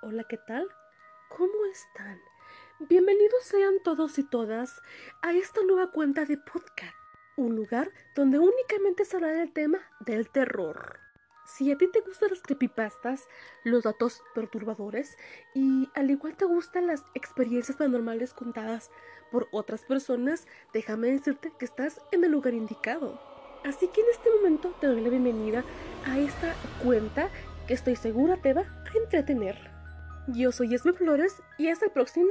Hola, ¿qué tal? ¿Cómo están? Bienvenidos sean todos y todas a esta nueva cuenta de podcast, un lugar donde únicamente se habla del tema del terror. Si a ti te gustan las creepypastas, los datos perturbadores y al igual te gustan las experiencias paranormales contadas por otras personas, déjame decirte que estás en el lugar indicado. Así que en este momento te doy la bienvenida a esta cuenta que estoy segura te va a entretener. Yo soy Esme Flores y hasta el próximo.